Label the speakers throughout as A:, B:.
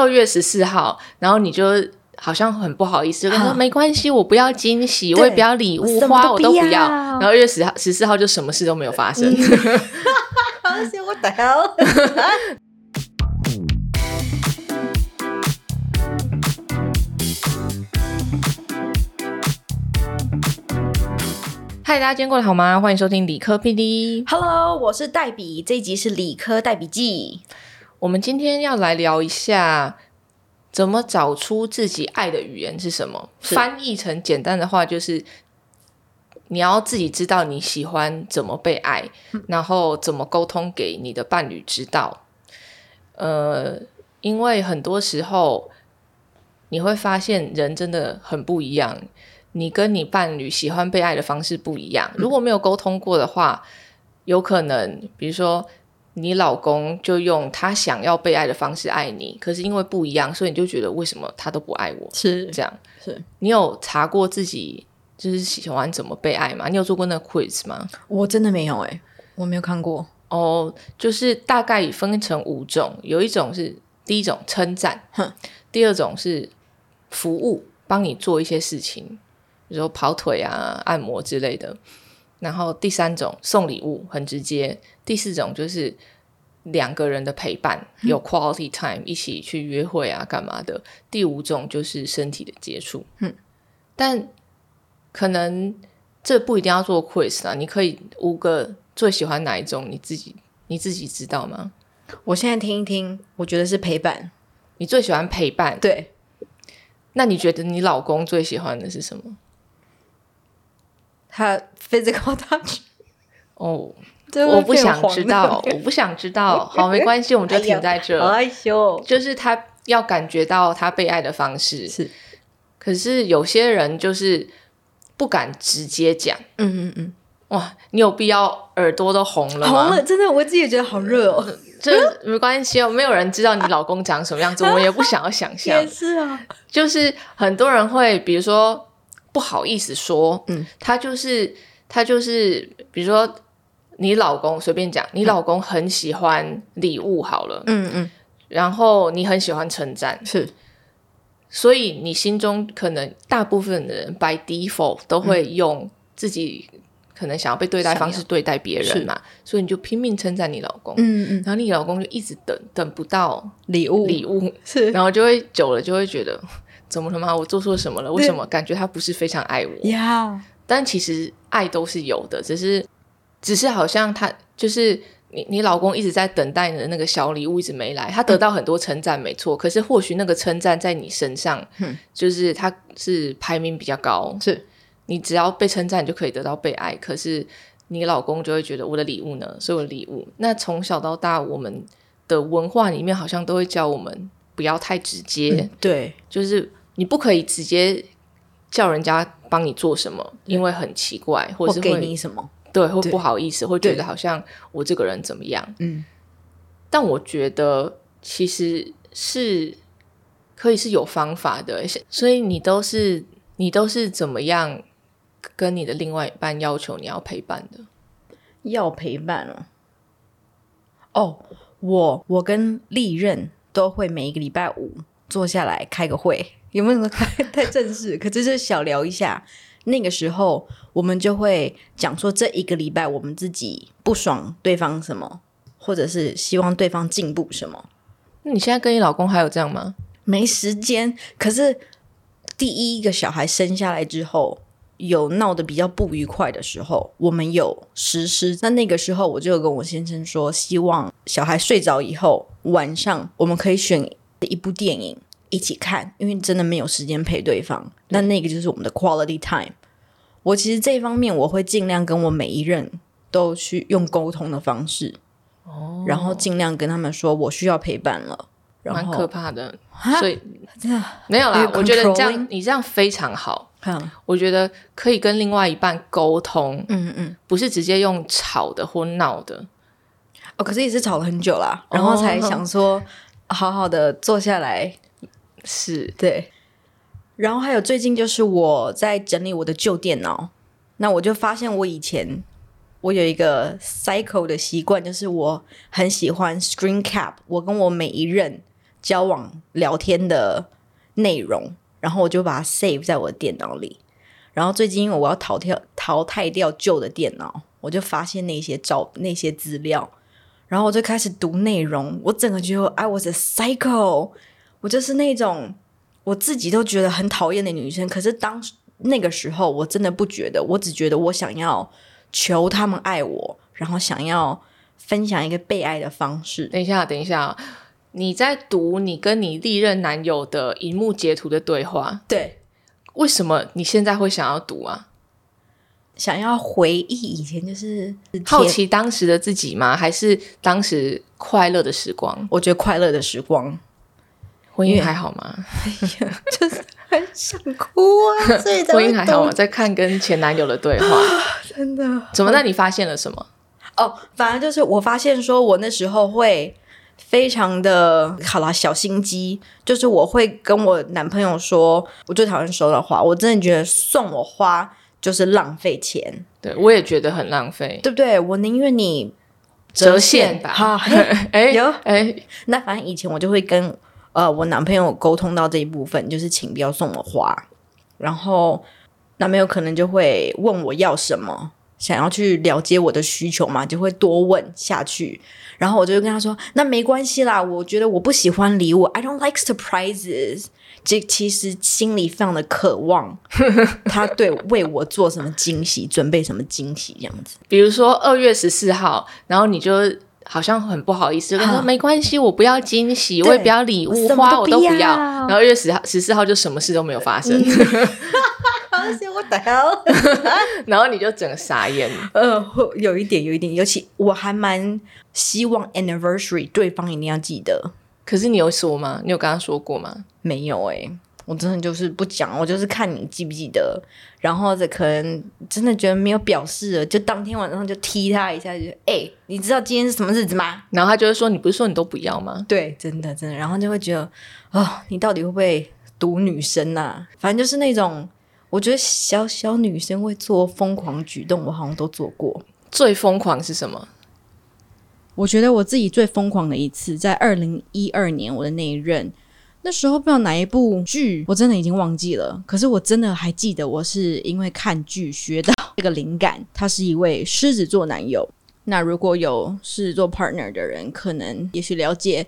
A: 二月十四号，然后你就好像很不好意思，就跟他说
B: 哈
A: 没关系，我不要惊喜，我也不要礼物，花我都不
B: 要
A: 要。然后二月十号十四号就什么事都没有发生。
B: 我的 hell？
A: 嗨，大家今天过得好吗？欢迎收听理科 PD。
B: Hello，我是黛比，这一集是理科黛笔记。
A: 我们今天要来聊一下，怎么找出自己爱的语言是什么。翻译成简单的话，就是你要自己知道你喜欢怎么被爱，然后怎么沟通给你的伴侣知道。呃，因为很多时候你会发现人真的很不一样，你跟你伴侣喜欢被爱的方式不一样。如果没有沟通过的话，有可能比如说你老公就用他想要被爱的方式爱你，可是因为不一样，所以你就觉得为什么他都不爱我？
B: 是
A: 这样，
B: 是，
A: 你有查过自己就是喜欢怎么被爱吗？你有做过那个 quiz 吗？
B: 我真的没有哎、我没有看过。
A: 哦，就是大概分成五种，有一种是第一种称赞
B: 哼，
A: 第二种是服务，帮你做一些事情，比如说跑腿啊、按摩之类的。然后第三种送礼物，很直接。第四种就是两个人的陪伴，有 quality time，一起去约会啊，干嘛的。第五种就是身体的接触。
B: 嗯，
A: 但可能这不一定要做 quiz 啊，你可以五个最喜欢哪一种，你自己你自己知道吗？
B: 我现在听一听，我觉得是陪伴。
A: 你最喜欢陪伴，
B: 对，
A: 那你觉得你老公最喜欢的是什么？
B: 他 physical touch，
A: 哦，我不想知道，我不想知道。好，没关系，我们就停在这。
B: 好害羞。
A: 就是他要感觉到他被爱的方式，
B: 是，
A: 可是有些人就是不敢直接讲。
B: 嗯嗯嗯，
A: 哇，你有必要耳朵都红了吗？
B: 红了，真的，我自己也觉得好热哦。
A: 这没关系哦，没有人知道你老公长什么样子，我们也不想要想象
B: 也。是啊，
A: 就是很多人会，比如说不好意思说，
B: 嗯，
A: 他就是他就是，比如说你老公随便讲，你老公很喜欢礼物好了，
B: 嗯嗯，
A: 然后你很喜欢称赞，
B: 是。
A: 所以你心中可能大部分的人 by default 都会用自己可能想要被对待的方式对待别人嘛，所以你就拼命称赞你老公，
B: 嗯嗯，
A: 然后你老公就一直等等不到
B: 礼物。
A: 礼物，
B: 是。
A: 然后就会久了就会觉得怎么了吗？我做错什么了？为什么？感觉他不是非常爱我？
B: 呀，
A: 但其实爱都是有的，只是只是好像他就是你你老公一直在等待你的那个小礼物一直没来，他得到很多称赞没错，可是或许那个称赞在你身上，
B: 嗯。
A: 就是他是排名比较高，
B: 是。
A: 你只要被称赞就可以得到被爱，可是你老公就会觉得我的礼物呢？所以我的礼物，那从小到大我们的文化里面好像都会教我们不要太直接，
B: 对，
A: 就是你不可以直接叫人家帮你做什么，因为很奇怪，或者是给
B: 你什么？
A: 对会不好意思，会觉得好像我这个人怎么样。
B: 嗯，
A: 但我觉得其实是可以是有方法的，所以你都是你都是怎么样跟你的另外一半要求你要陪伴的？
B: 要陪伴哦。哦，我我跟历任都会每一个礼拜五坐下来开个会，有没有开太正式？可就是小聊一下。那个时候我们就会讲说，这一个礼拜我们自己不爽对方什么，或者是希望对方进步什么。
A: 那你现在跟你老公还有这样吗？
B: 没时间，可是第一个小孩生下来之后，有闹得比较不愉快的时候，我们有实施。那那个时候，我就跟我先生说，希望小孩睡着以后，晚上我们可以选一部电影一起看，因为真的没有时间陪对方。那那个就是我们的 quality time。我其实这一方面，我会尽量跟我每一任都去用沟通的方式，
A: 哦，
B: 然后尽量跟他们说我需要陪伴了。然
A: 蛮
B: 后
A: 可怕的，所以
B: 真的，
A: 没有啦。我觉得这样你这样非常好，
B: 嗯
A: 我觉得可以跟另外一半沟通，
B: 嗯嗯。
A: 不是直接用吵的或闹的。
B: 哦，可是也是吵了很久啦，然后才想说好好的坐下来。
A: 是
B: 对，然后还有最近就是我在整理我的旧电脑，那我就发现我以前我有一个 cycle 的习惯，就是我很喜欢 screen cap，我跟我每一任交往聊天的内容，然后我就把它 save 在我的电脑里。然后最近因为我要淘汰淘汰掉旧的电脑，我就发现那些照那些资料，然后我就开始读内容。我整个觉得 I was a cycle 我就是那种我自己都觉得很讨厌的女生。可是当那个时候，我真的不觉得，我只觉得我想要求他们爱我，然后想要分享一个被爱的方式。
A: 等一下，等一下，你在读你跟你历任男友的荧幕截图的对话，
B: 对，
A: 为什么你现在会想要读啊？
B: 想要回忆以前，就是
A: 好奇当时的自己吗？还是当时快乐的时光？
B: 我觉得快乐的时光，
A: 婚姻还好吗？
B: 哎呀，就是很想哭啊！所以
A: 婚姻还好吗？在看跟前男友的对话，
B: 真的
A: 怎么？那你发现了什么？
B: 哦，反而就是我发现，说我那时候会非常的好啦，小心机，就是我会跟我男朋友说，我最讨厌收到花，我真的觉得送我花就是浪费钱，
A: 对我也觉得很浪费，
B: 对不对？我宁愿你
A: 折现吧。
B: 好，
A: 哎
B: 有
A: 哎，
B: 那反正以前我就会跟呃我男朋友沟通到这一部分，就是请不要送我花，然后男朋友可能就会问我要什么，想要去了解我的需求嘛，就会多问下去，然后我就跟他说，那没关系啦，我觉得我不喜欢礼物，I don't like surprises。这其实心里非常的渴望，他对为我做什么惊喜，准备什么惊喜这样子。
A: 比如说二月十四号，然后你就好像很不好意思，就跟他说
B: 啊
A: 没关系，我不要惊喜，我也不要礼物，花我都不
B: 要
A: 然后二月十号十四号就什么事都没有发生，
B: 我的 hell？
A: 然后你就整个傻眼。
B: 呃，会有一点，有一点，尤其我还蛮希望 anniversary 对方一定要记得。
A: 可是你有说吗？你有跟他说过吗？
B: 没有诶、我真的就是不讲，我就是看你记不记得，然后这可能真的觉得没有表示了，就当天晚上就踢他一下，就哎、你知道今天是什么日子吗？
A: 然后他就会说：“你不是说你都不要吗
B: 对，真的真的，然后就会觉得，哦，你到底会不会毒女生呐、反正就是那种，我觉得小小女生会做疯狂举动，我好像都做过。？”
A: 最疯狂是什么？
C: 我觉得我自己最疯狂的一次，在二零一二年我的那一任，那时候不知道哪一部剧，我真的已经忘记了。可是我真的还记得，我是因为看剧学到这个灵感。他是一位狮子座男友。那如果有狮子座 partner 的人，可能也许了解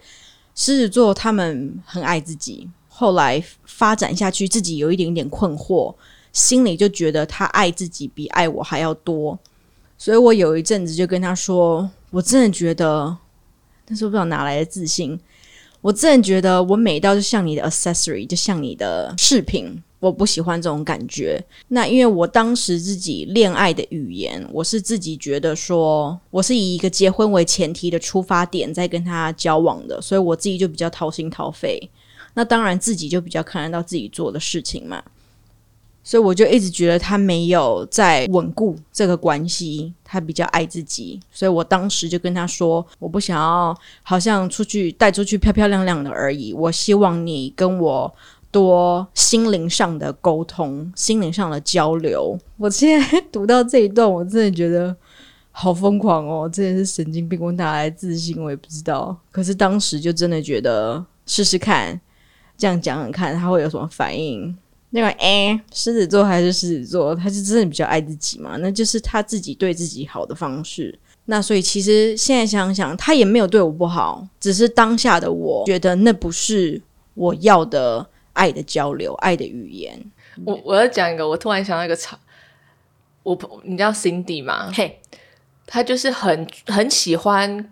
C: 狮子座，他们很爱自己。后来发展下去，自己有一点点困惑，心里就觉得他爱自己比爱我还要多。所以我有一阵子就跟他说，我真的觉得，那时候不知道哪来的自信，我真的觉得我美到就像你的 accessory，就像你的饰品，我不喜欢这种感觉。那因为我当时自己恋爱的语言，我是自己觉得说，我是以一个结婚为前提的出发点在跟他交往的，所以我自己就比较掏心掏肺。那当然自己就比较看得到自己做的事情嘛。所以我就一直觉得他没有在稳固这个关系，他比较爱自己，所以我当时就跟他说，我不想要好像出去带出去漂漂亮亮的而已，我希望你跟我多心灵上的沟通，心灵上的交流。我现在读到这一段，我真的觉得好疯狂哦，真的是神经病，我哪来自信我也不知道。可是当时就真的觉得试试看，这样讲讲看他会有什么反应。那个哎，狮子座还是狮子座，他是真的比较爱自己嘛？那就是他自己对自己好的方式。那所以其实现在想想，他也没有对我不好，只是当下的我觉得那不是我要的爱的交流、爱的语言。
A: 我我要讲一个，我突然想到一个场，我你知道 Cindy 吗？
B: 嘿，
A: 他就是很很喜欢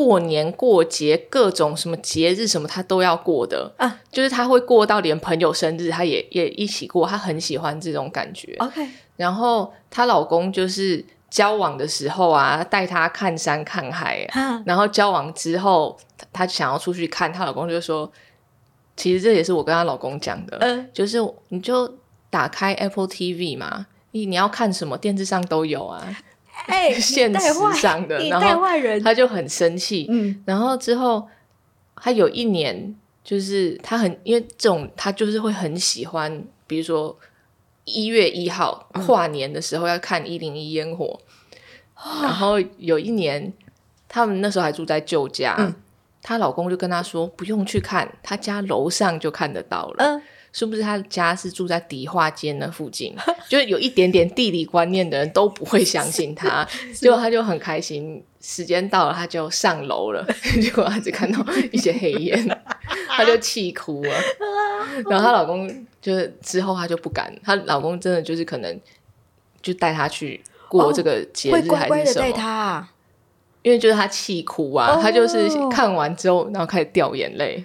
A: 过年过节各种什么节日什么，她都要过的。
B: 啊，
A: 就是她会过到连朋友生日，她也也一起过，她很喜欢这种感觉。
B: OK，
A: 然后她老公就是交往的时候啊，带她看山看海，
B: 哈，
A: 然后交往之后，她她想要出去看，她老公就说，其实这也是我跟她老公讲的，
B: 嗯
A: 就是你就打开 Apple TV 嘛，你你要看什么电视上都有啊，
B: 哎，
A: 现实上的，然后他就很生气，
B: 嗯，
A: 然后之后他有一年就是他很因为这种他就是会很喜欢，比如说一月一号跨年的时候要看一零一烟火，然后有一年他们那时候还住在旧家，
B: 嗯。
A: 她老公就跟她说不用去看，她家楼上就看得到了。
B: 嗯
A: 是不是她家是住在迪化街那附近？就是有一点点地理观念的人都不会相信他，结果他就很开心。时间到了，他就上楼了，结果他只看到一些黑烟，他就气哭了。然后她老公就是之后她就不敢，她老公真的就是可能就带她去过这个节日还是什么，
B: 他啊，
A: 因为就是她气哭啊，
B: 哦
A: 她就是看完之后，然后开始掉眼泪，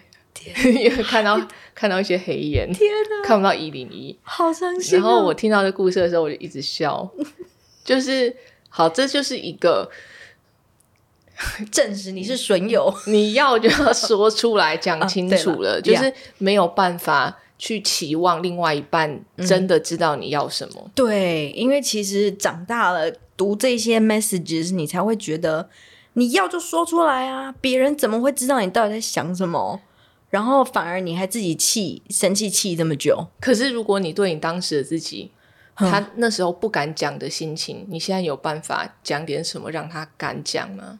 A: 因为看到看到一些黑烟，
B: 天哪，
A: 看不到一零一。
B: 好伤心、
A: 然后我听到这故事的时候，我就一直笑，就是好，这就是一个
B: 证实你是损友，
A: 你要就要说出来讲清楚了，就是没有办法去期望另外一半真的知道你要什么。
B: 对，因为其实长大了读这些 messages，你才会觉得你要就说出来啊，别人怎么会知道你到底在想什么？然后反而你还自己气生气气这么久，
A: 可是如果你对你当时的自己，他那时候不敢讲的心情，你现在有办法讲点什么让他敢讲吗？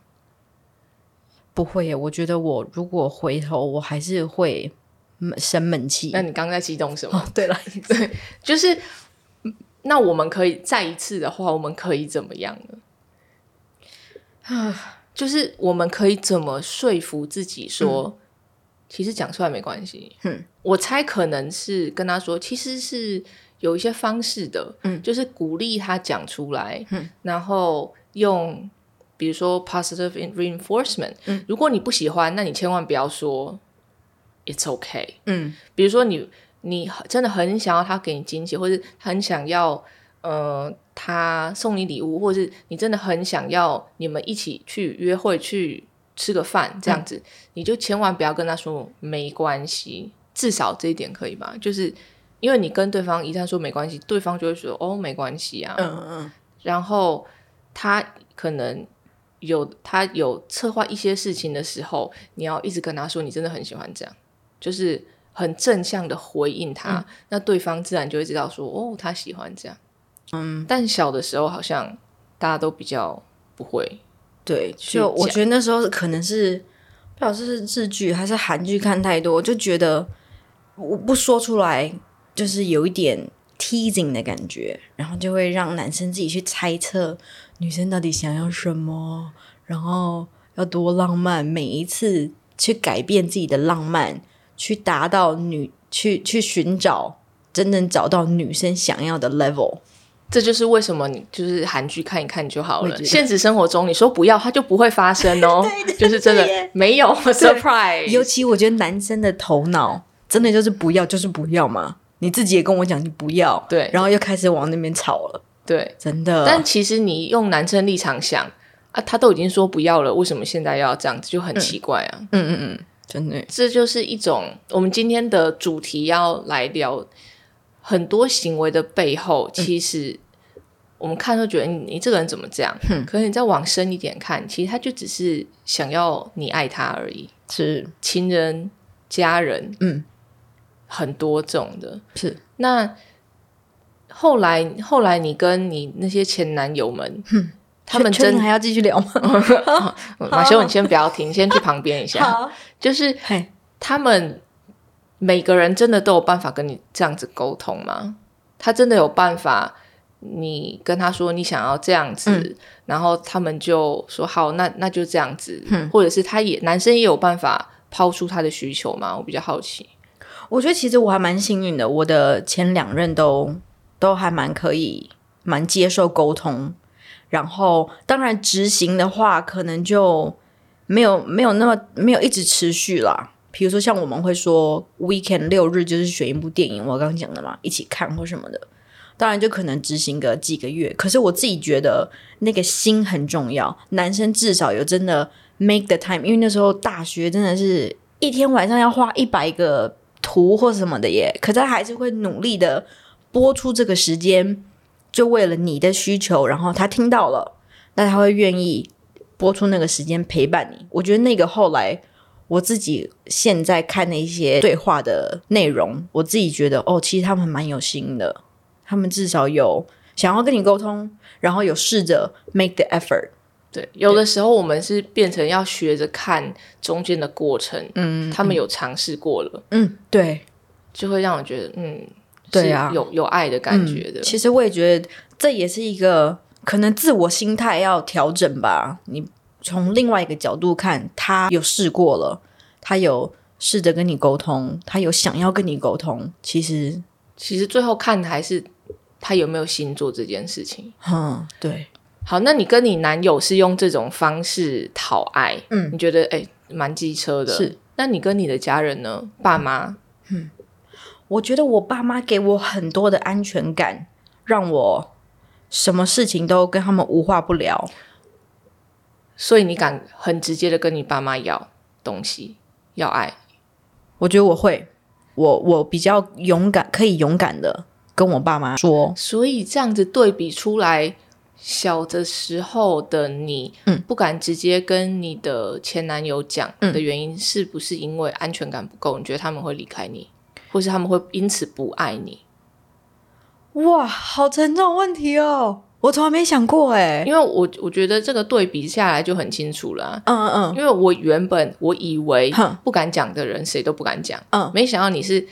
B: 不会耶。我觉得我如果回头，我还是会生闷气。
A: 那你刚刚在激动什么？
B: 哦，对了，对
A: 就是那我们可以再一次的话，我们可以怎么样呢？啊，就是我们可以怎么说服自己说，其实讲出来没关系。
B: 嗯，
A: 我猜可能是跟他说，其实是有一些方式的，
B: 嗯。
A: 就是鼓励他讲出来，
B: 嗯，
A: 然后用比如说 positive reinforcement，
B: 嗯，
A: 如果你不喜欢，那你千万不要说 it's okay，
B: 嗯。
A: 比如说你你真的很想要他给你惊喜，或者很想要呃他送你礼物，或者是你真的很想要你们一起去约会去吃个饭这样子，你就千万不要跟他说没关系，至少这一点可以吧？就是因为你跟对方一旦说没关系，对方就会说哦没关系啊，
B: 嗯嗯。
A: 然后他可能有他有策划一些事情的时候，你要一直跟他说你真的很喜欢这样，就是很正向的回应他，
B: 嗯。
A: 那对方自然就会知道说哦他喜欢这样。嗯，但小的时候好像大家都比较不会，
B: 对，就我觉得那时候可能是不知道是日剧还是韩剧看太多，就觉得我不说出来，就是有一点 teasing 的感觉，然后就会让男生自己去猜测女生到底想要什么，然后要多浪漫，每一次去改变自己的浪漫，去达到女去去寻找真正找到女生想要的 level。
A: 这就是为什么你就是韩剧看一看就好了。现实生活中你说不要，它就不会发生哦，就是真的没有 surprise，
B: 尤其我觉得男生的头脑真的就是不要，就是不要嘛。你自己也跟我讲你不要，
A: 对
B: 然后又开始往那边吵了，
A: 对。
B: 真的。
A: 但其实你用男生立场想啊，他都已经说不要了，为什么现在要这样子，就很奇怪啊。
B: 嗯嗯嗯，真的，
A: 这就是一种我们今天的主题要来聊很多行为的背后，其实我们看都觉得你你这个人怎么这样，可是你再往深一点看，其实他就只是想要你爱他而已。
B: 是。
A: 亲人、家人，
B: 嗯，
A: 很多种的。
B: 是，
A: 那后来后来你跟你那些前男友们，他们真
B: 确确定还要继续聊吗？
A: 马修，你先不要停，先去旁边一下。就是，他们每个人真的都有办法跟你这样子沟通吗？他真的有办法？你跟他说你想要这样子，
B: 嗯
A: 然后他们就说好，那那就这样子，
B: 嗯
A: 或者是他也男生也有办法抛出他的需求吗？我比较好奇。
B: 我觉得其实我还蛮幸运的，我的前两任都都还蛮可以，蛮接受沟通。然后当然执行的话，可能就没有没有那么没有一直持续啦。比如说像我们会说 weekend 六日就是选一部电影，我刚刚讲的嘛，一起看或什么的。当然就可能执行个几个月，可是我自己觉得那个心很重要，男生至少有真的 make the time，因为那时候大学真的是一天晚上要画一百个图或什么的耶，可是他还是会努力的播出这个时间，就为了你的需求，然后他听到了，那他会愿意播出那个时间陪伴你。我觉得那个后来我自己现在看那些对话的内容，我自己觉得哦，其实他们蛮有心的，他们至少有想要跟你沟通，然后有试着 make the effort。
A: 对，有的时候我们是变成要学着看中间的过程，
B: 嗯
A: 他们有尝试过了，
B: 嗯，对，
A: 就会让我觉得，嗯，
B: 对啊
A: 有有爱的感觉的。
B: 其实我也觉得这也是一个可能自我心态要调整吧。你从另外一个角度看，他有试过了，他有试着跟你沟通，他有想要跟你沟通。其实，
A: 其实最后看的还是他有没有心做这件事情。
B: 嗯，对，
A: 好，那你跟你男友是用这种方式讨爱，
B: 嗯
A: 你觉得哎蛮机车的。
B: 是，
A: 那你跟你的家人呢？爸妈？
B: 嗯我觉得我爸妈给我很多的安全感，让我什么事情都跟他们无话不聊。
A: 所以你敢很直接的跟你爸妈要东西，要爱。
B: 我觉得我会，我我比较勇敢，可以勇敢的跟我爸妈说，
A: 所以这样子对比出来，小的时候的你，
B: 嗯
A: 不敢直接跟你的前男友讲
B: 嗯
A: 的原因，是不是因为安全感不够？你觉得他们会离开你，或是他们会因此不爱你？
B: 哇，好沉重的问题哦，我从来没想过哎。
A: 因为我我觉得这个对比下来就很清楚了嗯、
B: 嗯嗯。
A: 因为我原本我以为
B: 哼。
A: 不敢讲的人谁都不敢讲，
B: 嗯。
A: 没想到你是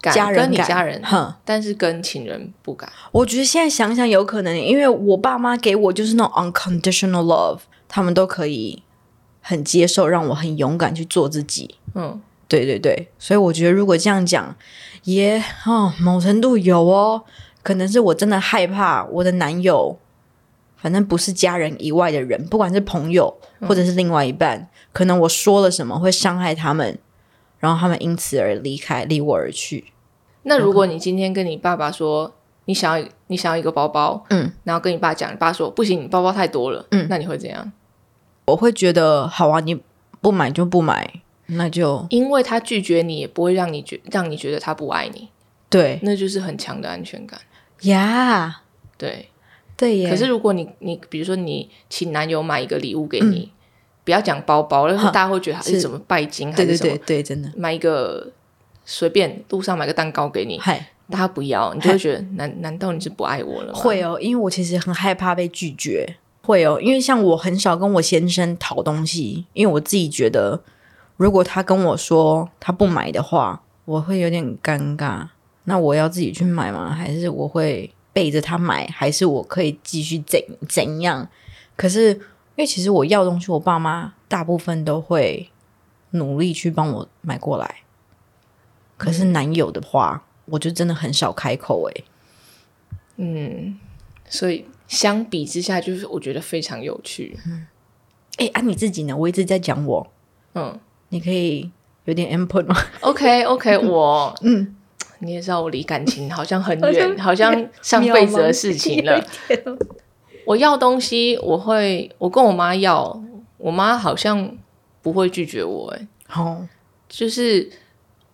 A: 敢
B: 家人敢
A: 跟你家人，
B: 哼，
A: 但是跟情人不敢。
B: 我觉得现在想想有可能，因为我爸妈给我就是那种 unconditional love，他们都可以很接受，让我很勇敢去做自己。
A: 嗯，
B: 对对对，所以我觉得如果这样讲，也哦，某程度有哦，可能是我真的害怕我的男友，反正不是家人以外的人，不管是朋友或者是另外一半，可能我说了什么会伤害他们，然后他们因此而离开，离我而去。
A: 那如果你今天跟你爸爸说你想要你想要一个包包，
B: 嗯，
A: 然后跟你爸讲，你爸说不行，你包包太多了，
B: 嗯
A: 那你会怎样？
B: 我会觉得好啊，你不买就不买，那就
A: 因为他拒绝你，也不会让你觉让你觉得他不爱你，
B: 对
A: 那就是很强的安全感。
B: 呀
A: 对，
B: 对耶。
A: 可是如果你你比如说你请男友买一个礼物给你，不要讲包包，但是大家会觉得他
B: 是
A: 是什么拜金还是什么，
B: 对对，真的，
A: 买一个随便路上买个蛋糕给你，
B: 嗨，
A: 但他不要，你就会觉得 难难道你是不爱我了吗？
B: 会哦，因为我其实很害怕被拒绝。会哦，因为像我很少跟我先生讨东西，因为我自己觉得，如果他跟我说他不买的话，我会有点尴尬。那我要自己去买吗？还是我会背着他买？还是我可以继续怎怎样？可是因为其实我要东西，我爸妈大部分都会努力去帮我买过来。可是男友的话，我就真的很少开口诶、
A: 嗯，所以相比之下，就是我觉得非常有趣。
B: 嗯哎、啊，你自己呢？我一直在讲我，
A: 嗯
B: 你可以有点 input 吗
A: ？，OK OK，我
B: 嗯，
A: 你也知道我离感情好像很远，好像上辈子的事情了。我要东西，我会我跟我妈要，我妈好像不会拒绝我、欸，
B: 好，
A: 就是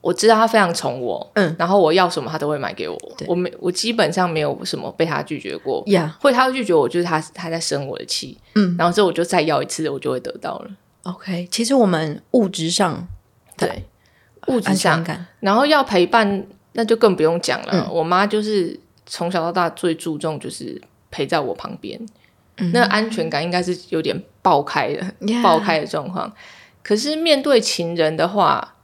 A: 我知道她非常宠我，
B: 嗯。
A: 然后我要什么她都会买给我，我没我基本上没有什么被她拒绝过。
B: 呀、
A: 会她会拒绝我，就是她她在生我的气，
B: 嗯。
A: 然后之后我就再要一次，我就会得到了。
B: OK，其实我们物质上
A: 对，物质上然后要陪伴，那就更不用讲了。
B: 嗯
A: 我妈就是从小到大最注重就是陪在我旁边，
B: 嗯
A: 那安全感应该是有点爆开的爆开的状况。可是面对情人的话，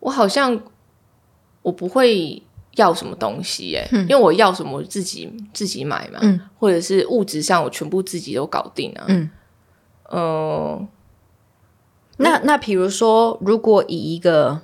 A: 我好像我不会要什么东西耶、因为我要什么我自己自己买嘛，
B: 嗯
A: 或者是物质上我全部自己都搞定啊。
B: 嗯
A: 嗯
B: 那那比如说，如果以一个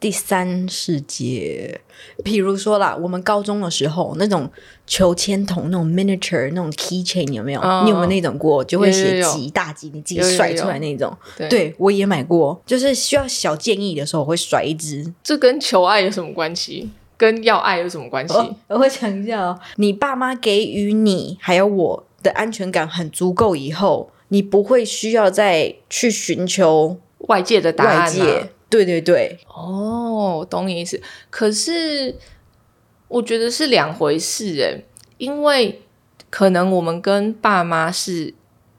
B: 第三世界，比如说啦，我们高中的时候那种求签筒、那种 miniature、那种 keychain 有没有？
A: 嗯
B: 你有没有那种过？就会
A: 有
B: 写
A: 有有
B: 几大几，你自己甩出
A: 有
B: 来那种。
A: 对，
B: 对我也买过，就是需要小建议的时候，我会甩一支。
A: 这跟求爱有什么关系？跟要爱有什么关系？
B: 哦，我会讲一下哦。你爸妈给予你还有我的安全感很足够以后，你不会需要再去寻求
A: 外界的答案、啊、
B: 外界。对对对，
A: 哦，懂你意思。可是我觉得是两回事诶，因为可能我们跟爸妈是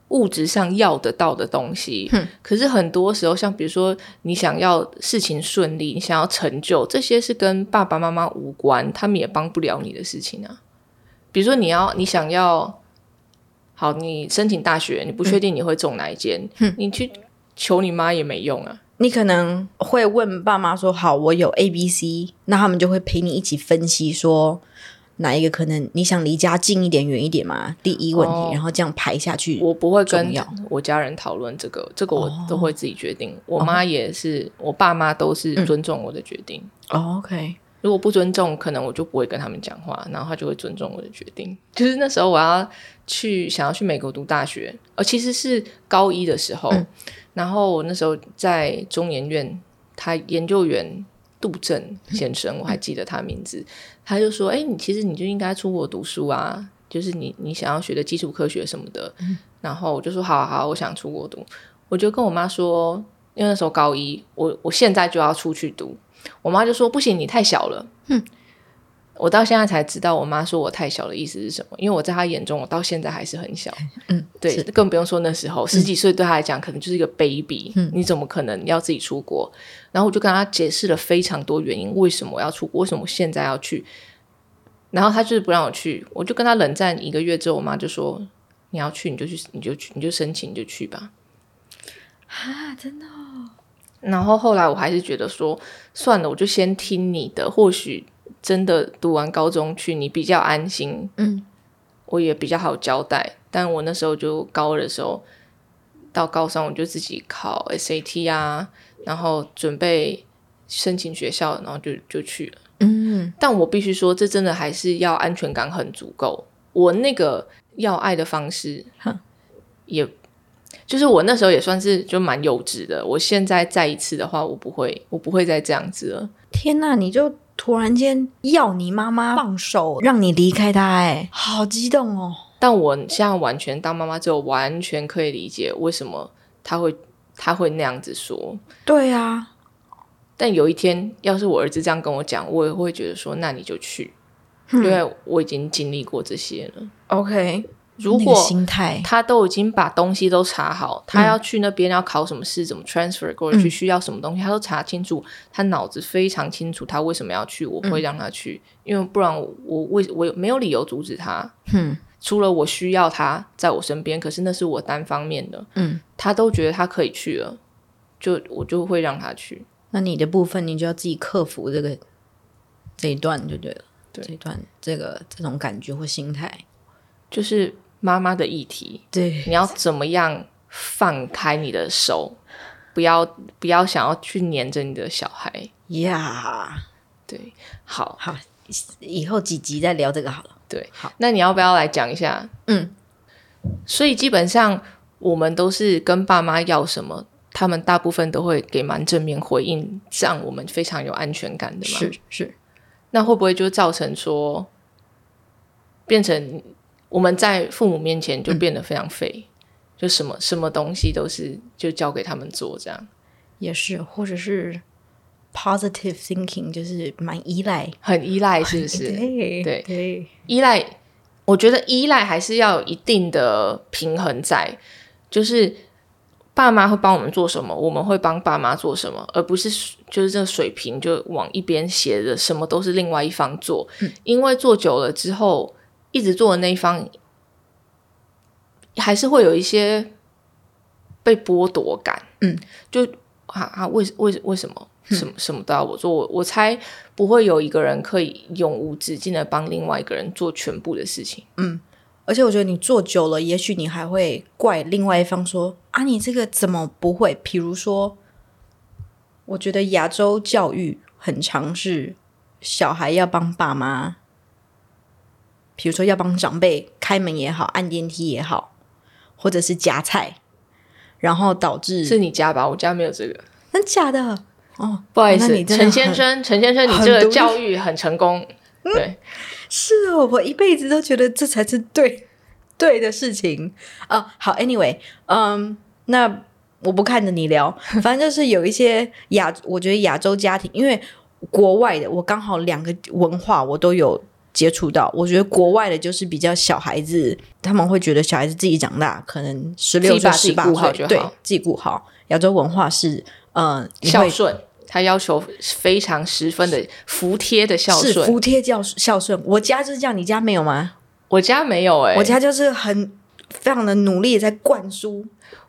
A: 物质上要得到的东西，
B: 嗯
A: 可是很多时候，像比如说你想要事情顺利，你想要成就，这些是跟爸爸妈妈无关，他们也帮不了你的事情啊。比如说你要你想要。好，你申请大学，你不确定你会中哪一间，你去求你妈也没用啊。
B: 你可能会问爸妈说：“好，我有 A、B、C。”那他们就会陪你一起分析，说哪一个可能你想离家近一点、远一点嘛？第一问题，
A: 哦
B: 然后这样排下去。
A: 我不会跟我家人讨论这个，这个我都会自己决定。我妈也是，我爸妈都是尊重我的决定。
B: 哦 OK，
A: 如果不尊重，可能我就不会跟他们讲话，然后他就会尊重我的决定。就是那时候我要去想要去美国读大学，呃，其实是高一的时候，然后我那时候在中研院，他研究员杜正先生，我还记得他的名字，他就说：“哎、你其实你就应该出国读书啊，就是你你想要学的基础科学什么的。然后我就说：“好啊好啊，我想出国读。”我就跟我妈说，因为那时候高一，我我现在就要出去读。我妈就说：“不行，你太小了。”我到现在才知道，我妈说我太小的意思是什么。因为我在她眼中，我到现在还是很小。
B: 嗯，
A: 对，更不用说那时候十几岁对她来讲，可能就是一个 baby。嗯你怎么可能要自己出国？然后我就跟她解释了非常多原因，为什么我要出国，为什么我现在要去。然后她就是不让我去，我就跟她冷战一个月之后，我妈就说：“你要去你就去，你就去，你就申请你就去吧。”
B: 啊，真的、
A: 然后后来我还是觉得说，算了，我就先听你的，或许真的读完高中去，你比较安心，
B: 嗯，
A: 我也比较好交代。但我那时候就高二的时候，到高三我就自己考 SAT 啊，然后准备申请学校，然后就就去了。
B: 嗯，
A: 但我必须说，这真的还是要安全感很足够。我那个要爱的方式，也就是我那时候也算是就蛮幼稚的。我现在再一次的话，我不会，我不会再这样子了。
B: 天哪！你就突然间要你妈妈放手，让你离开他，哎，好激动哦。
A: 但我现在完全当妈妈之后，完全可以理解为什么他会他会那样子说。
B: 对啊，
A: 但有一天，要是我儿子这样跟我讲，我也会觉得说，那你就去，因为我已经经历过这些了。
B: OK，那个
A: 如果
B: 心态，
A: 他都已经把东西都查好，他要去那边要考什么试，怎么 transfer 过去，需要什么东西，他都查清楚，他脑子非常清楚，他为什么要去，我会让他去，因为不然我我为我没有理由阻止他？
B: 嗯，
A: 除了我需要他在我身边，可是那是我单方面的，
B: 嗯，
A: 他都觉得他可以去了，就我就会让他去。
B: 那你的部分你就要自己克服这个这一段就对了。
A: 对
B: 这一段这个这种感觉或心态，
A: 就是妈妈的议题，
B: 对
A: 你要怎么样放开你的手，不要不要想要去黏着你的小孩。
B: 呀
A: 对，好，
B: 好，以后几集再聊这个好了。
A: 对，
B: 好，
A: 那你要不要来讲一下？
B: 嗯，
A: 所以基本上我们都是跟爸妈要什么，他们大部分都会给蛮正面回应，这样我们非常有安全感的嘛。
B: 是是，
A: 那会不会就造成说，变成我们在父母面前就变得非常废，就什么什么东西都是就交给他们做这样，
B: 也是，或者是 positive thinking，就是蛮依赖，
A: 很依赖，是不是？
B: 对
A: 对。
B: 对，
A: 依赖，我觉得依赖还是要有一定的平衡在，就是爸妈会帮我们做什么，我们会帮爸妈做什么，而不是就是这个水平就往一边斜着，什么都是另外一方做，因为做久了之后，一直做的那一方还是会有一些被剥夺感，
B: 嗯，
A: 就啊啊，为为为什么？什么什么都要我做，我我猜不会有一个人可以永无止境的帮另外一个人做全部的事情。
B: 嗯而且我觉得你做久了，也许你还会怪另外一方说啊，你这个怎么不会？比如说，我觉得亚洲教育很常是小孩要帮爸妈，比如说要帮长辈开门也好，按电梯也好，或者是夹菜，然后导致
A: 是你家吧？我家没有这个，
B: 真假的哦，
A: 不好意思陈先生，陈先生，你这个教育很成功。对，
B: 是哦，我一辈子都觉得这才是对对的事情啊。好，anyway，嗯，那我不看着你聊，反正就是有一些亚，我觉得亚洲家庭，因为国外的，我刚好两个文化我都有接触到。我觉得国外的就是比较小孩子，他们会觉得小孩子自己长大，可能十六岁、十八
A: 好
B: 岁，对自己顾好。亚洲文化是，嗯、你会
A: 孝顺，他要求非常十分的服帖的孝顺。
B: 是服帖孝孝顺。我家就是这样，你家没有吗？
A: 我家没有哎、
B: 我家就是很非常的努力地在灌输。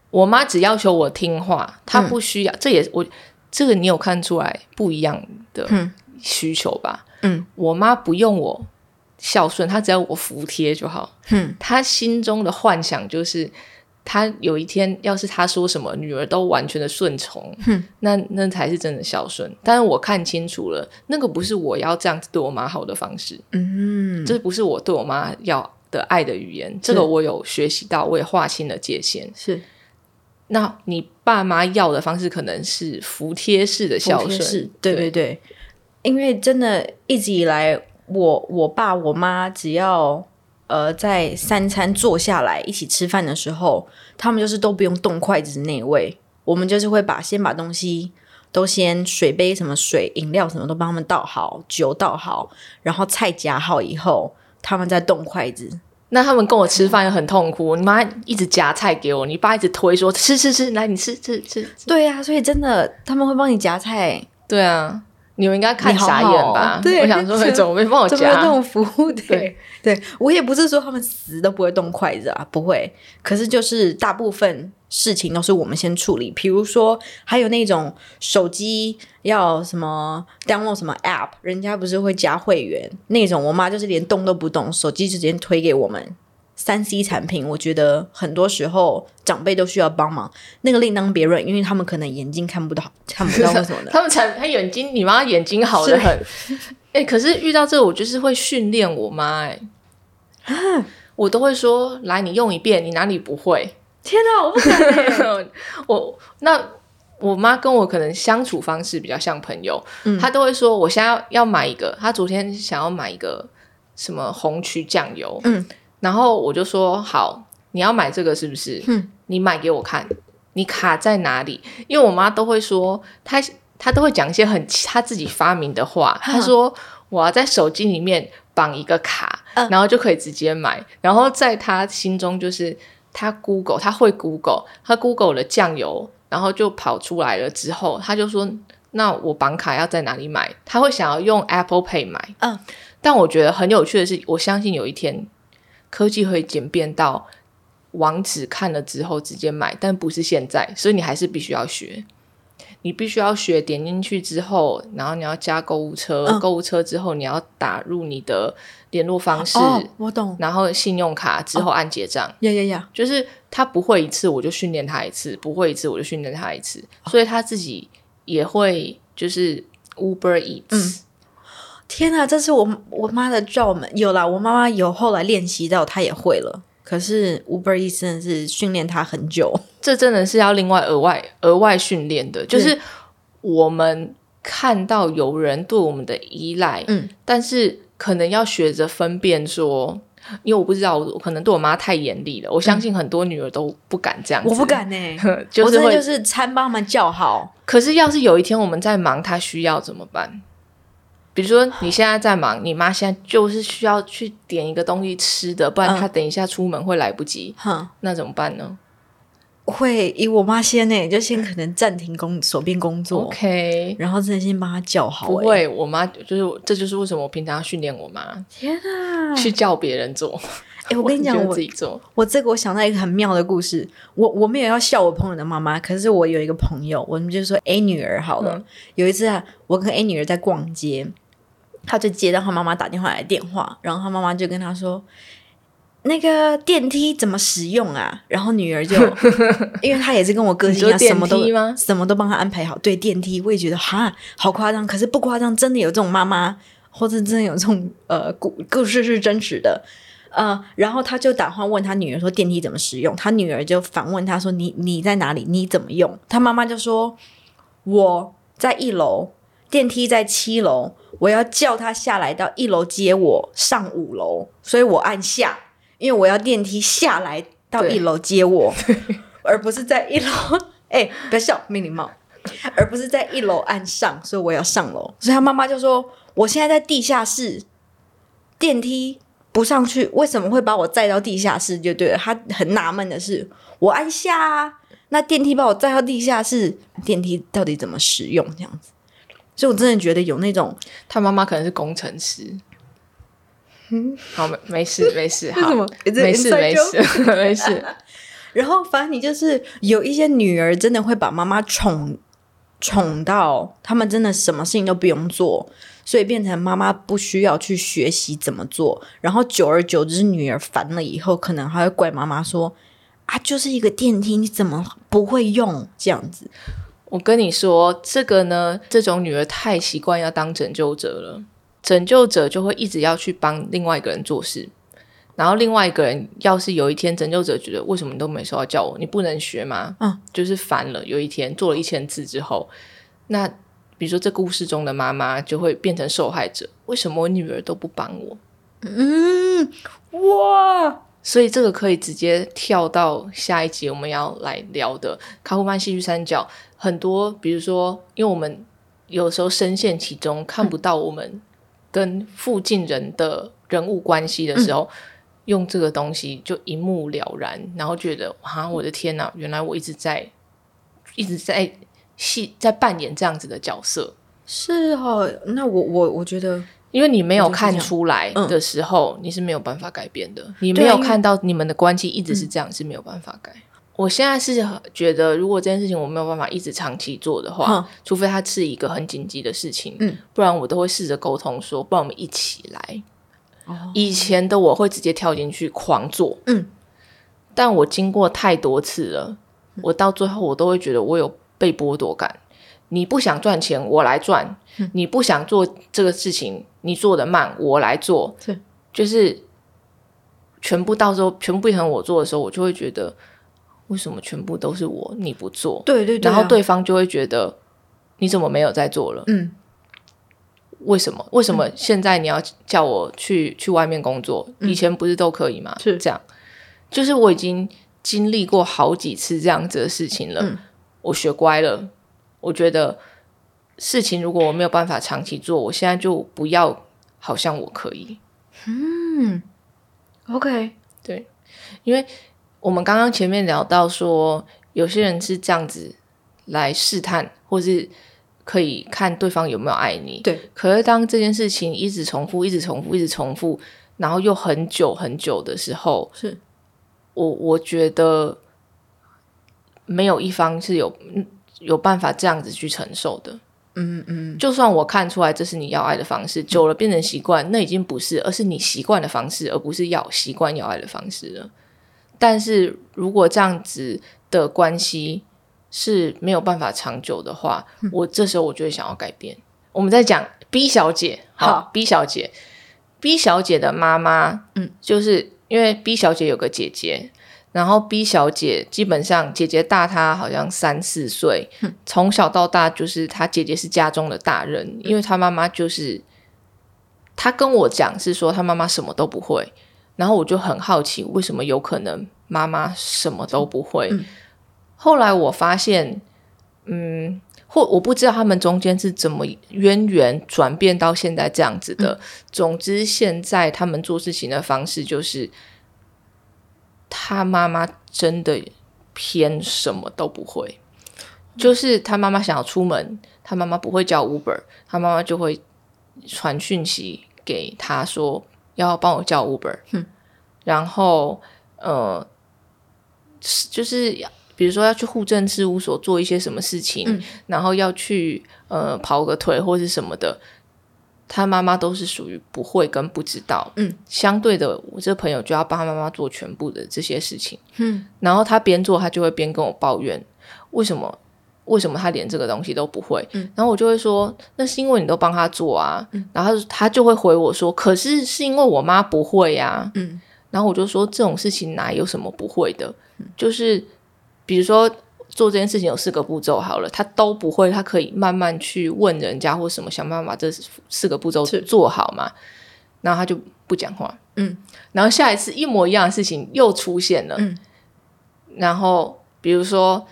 A: 我妈只要求我听话，她不需要。这也我这个你有看出来不一样的
B: 嗯
A: 需求吧？
B: 嗯，
A: 我妈不用我孝顺，她只要我服帖就好。
B: 嗯，
A: 她心中的幻想就是，她有一天要是她说什么，女儿都完全的顺从，
B: 嗯
A: 那那才是真的孝顺。但是我看清楚了，那个不是我要这样子对我妈好的方式，
B: 嗯，
A: 这不是我对我妈要的爱的语言。这个我有学习到，我也划清了界限。
B: 是
A: 那你爸妈要的方式可能是服帖式的孝顺，
B: 是，对对对，因为真的一直以来，我我爸我妈只要呃在三餐坐下来一起吃饭的时候，他们就是都不用动筷子的那一位，我们就是会把先把东西。都先水杯什么水饮料什么都帮他们倒好，酒倒好，然后菜夹好以后，他们再动筷子。
A: 那他们跟我吃饭又很痛苦，你妈一直夹菜给我，你爸一直推说吃吃吃，来你吃吃吃。
B: 对呀、所以真的他们会帮你夹菜，
A: 对啊，你们应该看傻眼吧？
B: 好对
A: 我想说
B: 这
A: 怎么没帮我
B: 怎么有那？种服务的？
A: 对
B: 对，我也不是说他们死都不会动筷子啊，不会。可是就是大部分事情都是我们先处理，比如说还有那种手机要什么 download 什么 app，人家不是会加会员那种，我妈就是连动都不动，手机直接推给我们。三 C 产品，我觉得很多时候长辈都需要帮忙，那个另当别论，因为他们可能眼睛看不到，看不到或什么的。
A: 他们才他眼睛，你妈眼睛好的。很。哎、可是遇到这个，我就是会训练我妈、哎，我都会说，来，你用一遍，你哪里不会？
B: 天哪，我不敢欸、
A: 我那我妈跟我可能相处方式比较像朋友，
B: 嗯。
A: 她都会说我现在要要买一个，她昨天想要买一个什么红曲酱油，
B: 嗯，
A: 然后我就说好，你要买这个是不是？
B: 嗯，
A: 你买给我看，你卡在哪里？因为我妈都会说，她她都会讲一些很她自己发明的话，她说我要在手机里面绑一个卡，
B: 嗯
A: 然后就可以直接买，然后在她心中就是。她 Google，她会 Google，她 Google 了酱油，然后就跑出来了之后，她就说：“那我绑卡要在哪里买？”他会想要用 Apple Pay 买。
B: 嗯，
A: 但我觉得很有趣的是，我相信有一天科技会简便到网址看了之后直接买，但不是现在，所以你还是必须要学。你必须要学，点进去之后，然后你要加购物车，
B: 嗯
A: 购物车之后你要打入你的联络方式，
B: 哦，我懂，
A: 然后信用卡之后按结账。
B: 呀呀呀，
A: 就是他不会一次我就训练他一次，不会一次我就训练他一次，
B: 哦
A: 所以他自己也会就是 Uber Eats，、
B: 嗯天哪，这是我我妈的罩门。有啦，我妈妈有后来练习到，她也会了。可是 Uber E 真的是训练她很久。
A: 这真的是要另外额外额外训练的，就是我们看到有人对我们的依赖，
B: 嗯，
A: 但是可能要学着分辨说。因为我不知道，我可能对我妈太严厉了。我相信很多女儿都不敢这样子，
B: 我不，敢呢、
A: 就是。
B: 我真的就是餐帮他们叫好。
A: 可是要是有一天我们在忙，她需要怎么办？比如说你现在在忙，你妈现在就是需要去点一个东西吃的，不然
B: 嗯
A: 她等一下出门会来不及，
B: 嗯，
A: 那怎么办呢
B: 会以我妈先呢、就先可能暂停工手边工作
A: ？OK，
B: 然后真的先帮她叫好、欸。
A: 不会，我妈就是这就是为什么我平常要训练我妈
B: 天啊！
A: 去叫别人做。
B: 哎、我跟你讲，我
A: 自己做，
B: 我这个我想到一个很妙的故事。我我没有要笑我朋友的妈妈，可是我有一个朋友，我们就说 A 女儿好了。
A: 嗯
B: 有一次啊，我跟 A 女儿在逛街，她就接到她妈妈打电话来电话，然后她妈妈就跟她说。那个电梯怎么使用啊？然后女儿就，因为她也是跟我个性一样，什么都什么都帮她安排好。对电梯，我也觉得哈好夸张，可是不夸张，真的有这种妈妈，或者真的有这种呃故故事是真实的。呃，然后他就打电话问他女儿说电梯怎么使用，他女儿就反问他说你你在哪里？你怎么用？他妈妈就说我在一楼，电梯在七楼，我要叫他下来到一楼接我上五楼，所以我按下，因为我要电梯下来到一楼接我，而不是在一楼。哎、不要笑，没礼貌。而不是在一楼按上，所以我要上楼。所以他妈妈就说：“我现在在地下室，电梯不上去，为什么会把我载到地下室？”就对了。他很纳闷的是，我按下啊，那电梯把我载到地下室，电梯到底怎么使用？这样子，所以我真的觉得有那种
A: 他妈妈可能是工程师，嗯好，没没事没事，好，没事没事 没事。
B: 然后反正你就是有一些女儿真的会把妈妈宠宠到，他们真的什么事情都不用做，所以变成妈妈不需要去学习怎么做。然后久而久之，女儿烦了以后，可能还会怪妈妈说：“啊，就是一个电梯，你怎么不会用？”这样子，
A: 我跟你说，这个呢，这种女儿太习惯要当拯救者了，拯救者就会一直要去帮另外一个人做事，然后另外一个人要是有一天拯救者觉得为什么你都没说要叫我，你不能学吗？
B: 嗯，
A: 就是烦了。有一天做了一千次之后，那比如说这故事中的妈妈就会变成受害者，为什么我女儿都不帮我？
B: 嗯，哇，
A: 所以这个可以直接跳到下一集我们要来聊的卡夫曼戏剧三角。很多，比如说，因为我们有时候深陷其中，看不到我们跟附近人的人物关系的时候，用这个东西就一目了然，然后觉得啊，我的天哪，原来我一直在一直在戏在扮演这样子的角色。
B: 是哦，那我我我觉得，
A: 因为你没有看出来
B: 嗯
A: 的时候，你是没有办法改变的。你没有看到你们的关系一直是这样，是没有办法改。我现在是觉得，如果这件事情我没有办法一直长期做的话，
B: 哼
A: 除非它是一个很紧急的事情，
B: 嗯
A: 不然我都会试着沟通说，不然我们一起来。
B: 哦
A: 以前的我会直接跳进去狂做，
B: 嗯，
A: 但我经过太多次了，我到最后我都会觉得我有被剥夺感。你不想赚钱，我来赚；
B: 嗯
A: 你不想做这个事情，你做的慢，我来做。
B: 是，
A: 就是全部到时候全部变成我做的时候，我就会觉得为什么全部都是我，你不做？
B: 对对对啊、
A: 然后对方就会觉得你怎么没有在做了？
B: 嗯，
A: 为什么？为什么现在你要叫我去去外面工作？
B: 嗯
A: 以前不是都可以吗？
B: 是
A: 这样，就是我已经经历过好几次这样子的事情了，
B: 嗯
A: 我学乖了。我觉得事情如果我没有办法长期做，我现在就不要好像我可以。
B: 嗯 OK，
A: 对，因为我们刚刚前面聊到说，有些人是这样子来试探，或是可以看对方有没有爱你。
B: 对，
A: 可是当这件事情一直重复、一直重复、一直重复，然后又很久很久的时候，
B: 是
A: 我我觉得没有一方是有嗯有办法这样子去承受的。
B: 嗯嗯，
A: 就算我看出来这是你要爱的方式，久了变成习惯，那已经不是，而是你习惯的方式，而不是要习惯要爱的方式了。但是如果这样子的关系是没有办法长久的话，我这时候我就会想要改变。我们在讲 B 小姐，
B: 好
A: ，B 小姐，B 小姐的妈妈，
B: 嗯，
A: 就是因为 B 小姐有个姐姐，然后 B 小姐基本上姐姐大她好像三四岁，从小到大就是她姐姐是家中的大人，因为她妈妈就是她跟我讲是说她妈妈什么都不会，然后我就很好奇为什么有可能妈妈什么都不会。后来我发现，嗯，或我不知道他们中间是怎么渊源转变到现在这样子的。总之，现在他们做事情的方式就是，他妈妈真的偏什么都不会，就是他妈妈想要出门，他妈妈不会叫 Uber，他妈妈就会传讯息给他说要帮我叫 Uber，、然后呃，就是比如说要去户政事务所做一些什么事情，然后要去呃跑个腿或是什么的，他妈妈都是属于不会跟不知道。
B: 嗯，
A: 相对的，我这朋友就要帮他妈妈做全部的这些事情。嗯，然后他边做，他就会边跟我抱怨为什么。为什么他连这个东西都不会？然后我就会说，那是因为你都帮他做啊。然后他他就会回我说，可是是因为我妈不会呀、
B: 嗯，
A: 然后我就说，这种事情哪有什么不会的？就是比如说做这件事情有四个步骤好了，他都不会，他可以慢慢去问人家或什么，想办法把这四个步骤做好嘛。然后他就不讲话，
B: 嗯，
A: 然后下一次一模一样的事情又出现了，
B: 嗯，
A: 然后比如说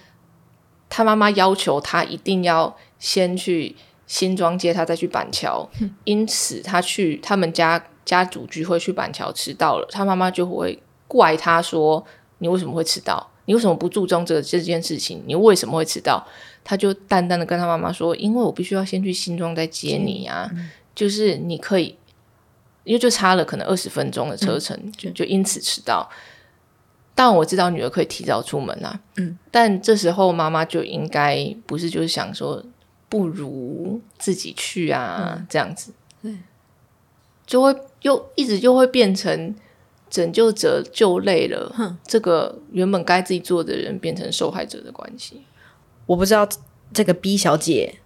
A: 他妈妈要求他一定要先去新庄接他，再去板桥，因此他去他们家家族聚会去板桥迟到了，他妈妈就会怪他说：“你为什么会迟到？你为什么不注重这个这件事情？你为什么会迟到？”他就淡淡的跟他妈妈说：“因为我必须要先去新庄再接你啊，就是你可以。”因为就差了可能二十分钟的车程，就就因此迟到。但我知道女儿可以提早出门啊，嗯，但这时候妈妈就应该不是就是想说，不如自己去啊，这样子，对，就会又一直就会变成拯救者就累了，哼这个原本该自己做的人变成受害者的关系。
B: 我不知道这个 B 小姐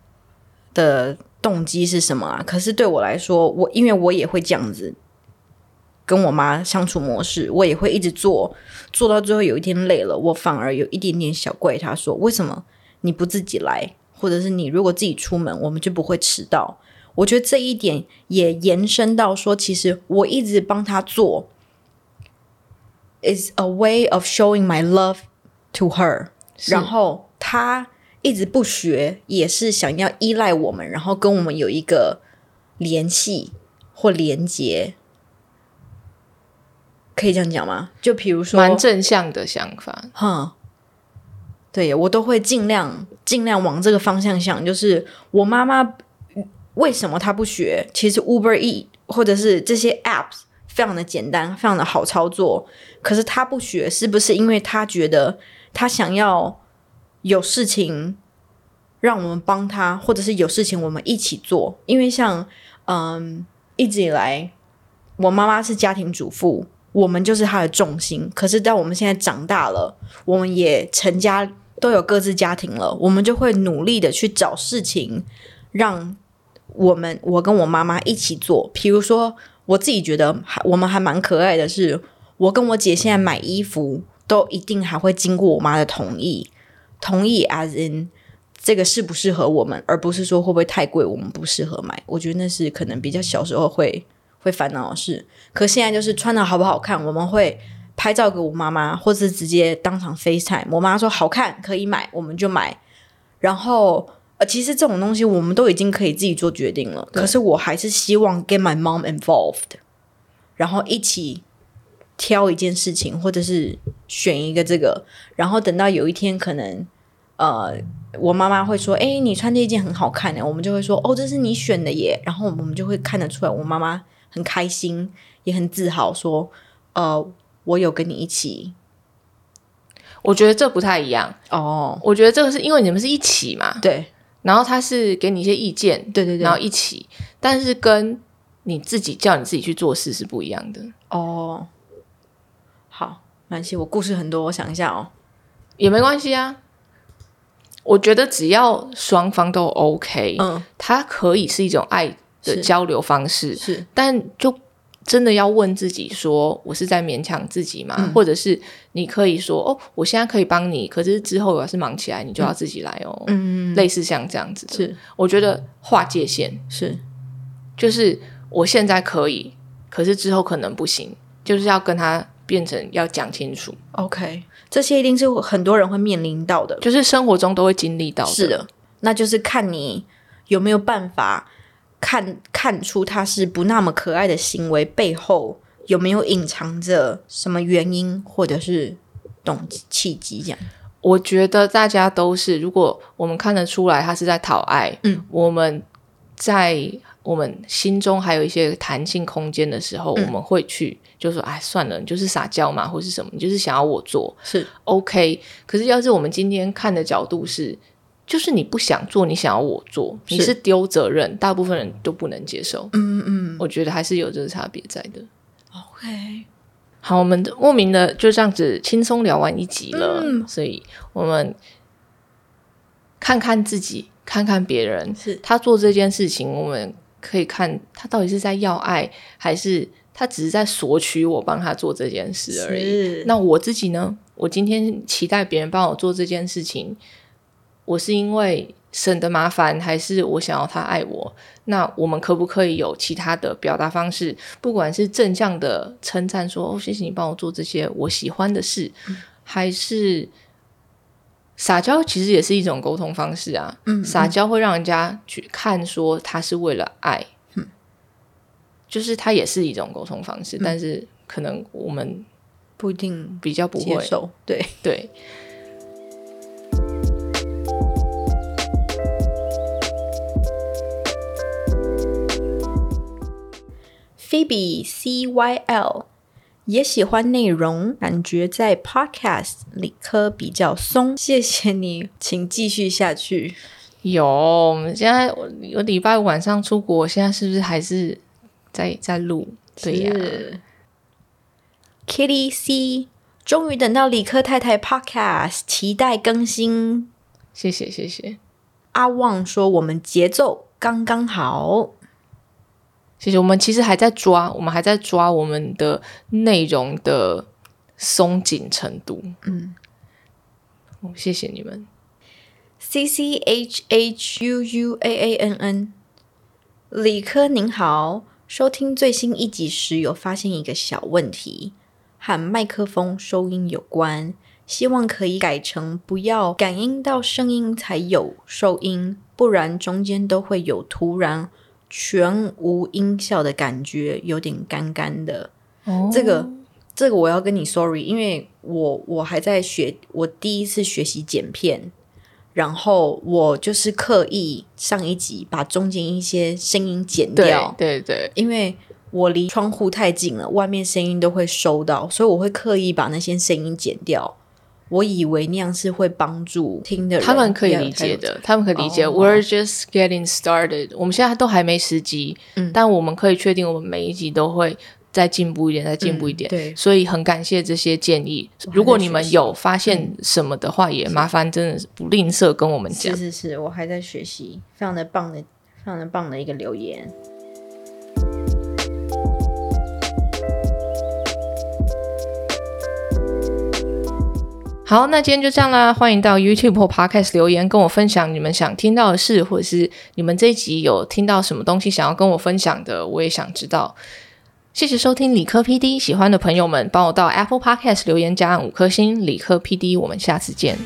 B: 的动机是什么啊？可是对我来说，我因为我也会这样子。跟我妈相处模式，我也会一直做，做到最后有一天累了，我反而有一点点小怪她说：“为什么你不自己来？或者是你如果自己出门，我们就不会迟到。”我觉得这一点也延伸到说，其实我一直帮他做，is a way of showing my love to her。然后她一直不学，也是想要依赖我们，然后跟我们有一个联系或连接。可以这样讲吗？就比如说，
A: 蛮正向的想法，
B: 哈，对我都会尽量尽量往这个方向想。就是我妈妈为什么她不学？其实 Uber E 或者是这些 Apps 非常的简单，非常的好操作。可是他不学，是不是因为他觉得他想要有事情让我们帮他，或者是有事情我们一起做？因为像嗯，一直以来我妈妈是家庭主妇。我们就是她的重心。可是，到我们现在长大了，我们也成家，都有各自家庭了，我们就会努力的去找事情，让我们我跟我妈妈一起做。比如说，我自己觉得还我们还蛮可爱的，是我跟我姐现在买衣服，都一定还会经过我妈的同意，同意 as in 这个适不适合我们，而不是说会不会太贵，我们不适合买。我觉得那是可能比较小时候会。会烦恼的事，可现在就是穿的好不好看，我们会拍照给我妈妈，或是直接当场飞菜。我妈说好看可以买，我们就买。然后呃，其实这种东西我们都已经可以自己做决定了，可是我还是希望 get my mom involved，然后一起挑一件事情，或者是选一个这个，然后等到有一天可能呃，我妈妈会说：“哎，你穿这件很好看的。”我们就会说：“哦，这是你选的耶。”然后我们就会看得出来，我妈妈。很开心，也很自豪，说：“呃，我有跟你一起。”
A: 我觉得这不太一样
B: 哦。
A: 我觉得这个是因为你们是一起嘛，
B: 对。
A: 然后他是给你一些意见，
B: 对对对，
A: 然后一起，但是跟你自己叫你自己去做事是不一样的
B: 哦。好，没关系，我故事很多，我想一下哦，
A: 也没关系啊。我觉得只要双方都 OK，嗯，它可以是一种爱。的交流方式
B: 是，
A: 但就真的要问自己说，我是在勉强自己吗？或者是你可以说，哦，我现在可以帮你，可是之后我要是忙起来，你就要自己来哦。嗯，类似像这样子，
B: 是
A: 我觉得划界限
B: 是，
A: 就是我现在可以，可是之后可能不行，就是要跟他变成要讲清楚。
B: OK，这些一定是很多人会面临到的，
A: 就是生活中都会经历到的。
B: 是的，那就是看你有没有办法。看看出他是不那么可爱的行为背后有没有隐藏着什么原因或者是动机契机？这样，
A: 我觉得大家都是，如果我们看得出来他是在讨爱，嗯，我们在我们心中还有一些弹性空间的时候，我们会去就说，哎，算了，你就是撒娇嘛，或是什么，你就是想要我做
B: 是
A: OK。可是要是我们今天看的角度是。就是你不想做，你想要我做，你是丢责任，大部分人都不能接受。
B: 嗯嗯，
A: 我觉得还是有这个差别在的。
B: OK，
A: 好，我们莫名的就这样子轻松聊完一集了，所以我们看看自己，看看别人，
B: 是
A: 他做这件事情，我们可以看他到底是在要爱，还是他只是在索取我帮他做这件事而已。那我自己呢？我今天期待别人帮我做这件事情。我是因为省得麻烦，还是我想要他爱我？那我们可不可以有其他的表达方式？不管是正向的称赞，说哦，谢谢你帮我做这些我喜欢的事，还是撒娇，其实也是一种沟通方式啊。嗯，撒娇会让人家去看说他是为了爱，就是他也是一种沟通方式，但是可能我们
B: 不一定
A: 比较不会
B: 受。对
A: 对。
B: Phoebe CYL 也喜欢内容，感觉在 Podcast 理科比较松。谢谢你，请继续下去。
A: 有，我们现在我礼拜五晚上出国，现在是不是还是在在录？对呀、
B: 是 Kitty C 终于等到理科太太 Podcast，期待更新。
A: 谢谢谢谢
B: 阿旺说我们节奏刚刚好。
A: 谢谢。我们其实还在抓，我们还在抓我们的内容的松紧程度。嗯，谢谢你们。
B: C C H H U U A A N N，理科您好，收听最新一集时有发现一个小问题，和麦克风收音有关，希望可以改成不要感应到声音才有收音，不然中间都会有突然全无音效的感觉，有点干干的。
A: 哦
B: 这个这个我要跟你 sorry，因为我我还在学，我第一次学习剪片，然后我就是刻意上一集把中间一些声音剪
A: 对
B: 掉，
A: 对对，
B: 因为我离窗户太近了，外面声音都会收到，所以我会刻意把那些声音剪掉。我以为那样是会帮助听的人，
A: 他们可以理解的，他们可以理解。
B: 哦
A: We're just getting started，我们现在都还没十集，
B: 嗯
A: 但我们可以确定，我们每一集都会再进步一点，再进步一点。
B: 嗯对
A: 所以很感谢这些建议。如果你们有发现什么的话，也麻烦真的是不吝啬跟我们讲
B: 是。是是，我还在学习，非常的棒的，非常的棒的一个留言。
A: 好，那今天就这样啦。欢迎到 YouTube 或 Podcast 留言，跟我分享你们想听到的事，或者是你们这一集有听到什么东西想要跟我分享的，我也想知道。谢谢收听理科 PD，喜欢的朋友们帮我到 Apple Podcast 留言加五颗星。理科 PD，我们下次见。